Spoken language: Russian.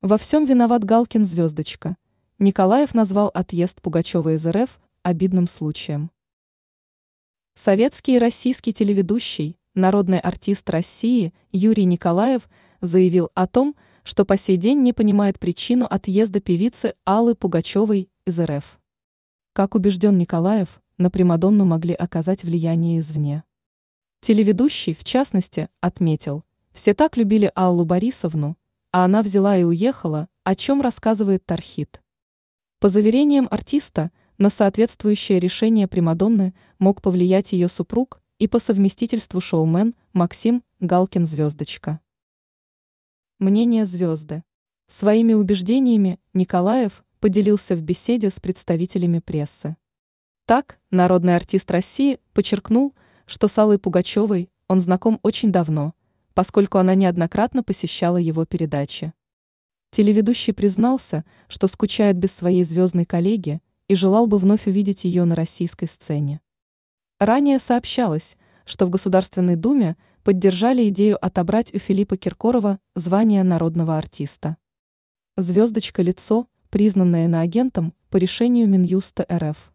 Во всем виноват Галкин звездочка. Николаев назвал отъезд Пугачева из РФ обидным случаем. Советский и российский телеведущий, народный артист России Юрий Николаев заявил о том, что по сей день не понимает причину отъезда певицы Аллы Пугачевой из РФ. Как убежден Николаев, на Примадонну могли оказать влияние извне. Телеведущий, в частности, отметил, все так любили Аллу Борисовну, а она взяла и уехала, о чем рассказывает Тархит. По заверениям артиста, на соответствующее решение Примадонны мог повлиять ее супруг и по совместительству шоумен Максим Галкин-Звездочка. Мнение звезды. Своими убеждениями Николаев поделился в беседе с представителями прессы. Так, народный артист России подчеркнул, что с Аллой Пугачевой он знаком очень давно, поскольку она неоднократно посещала его передачи. Телеведущий признался, что скучает без своей звездной коллеги и желал бы вновь увидеть ее на российской сцене. Ранее сообщалось, что в Государственной Думе поддержали идею отобрать у Филиппа Киркорова звание народного артиста. Звездочка лицо, признанное иноагентом по решению Минюста РФ.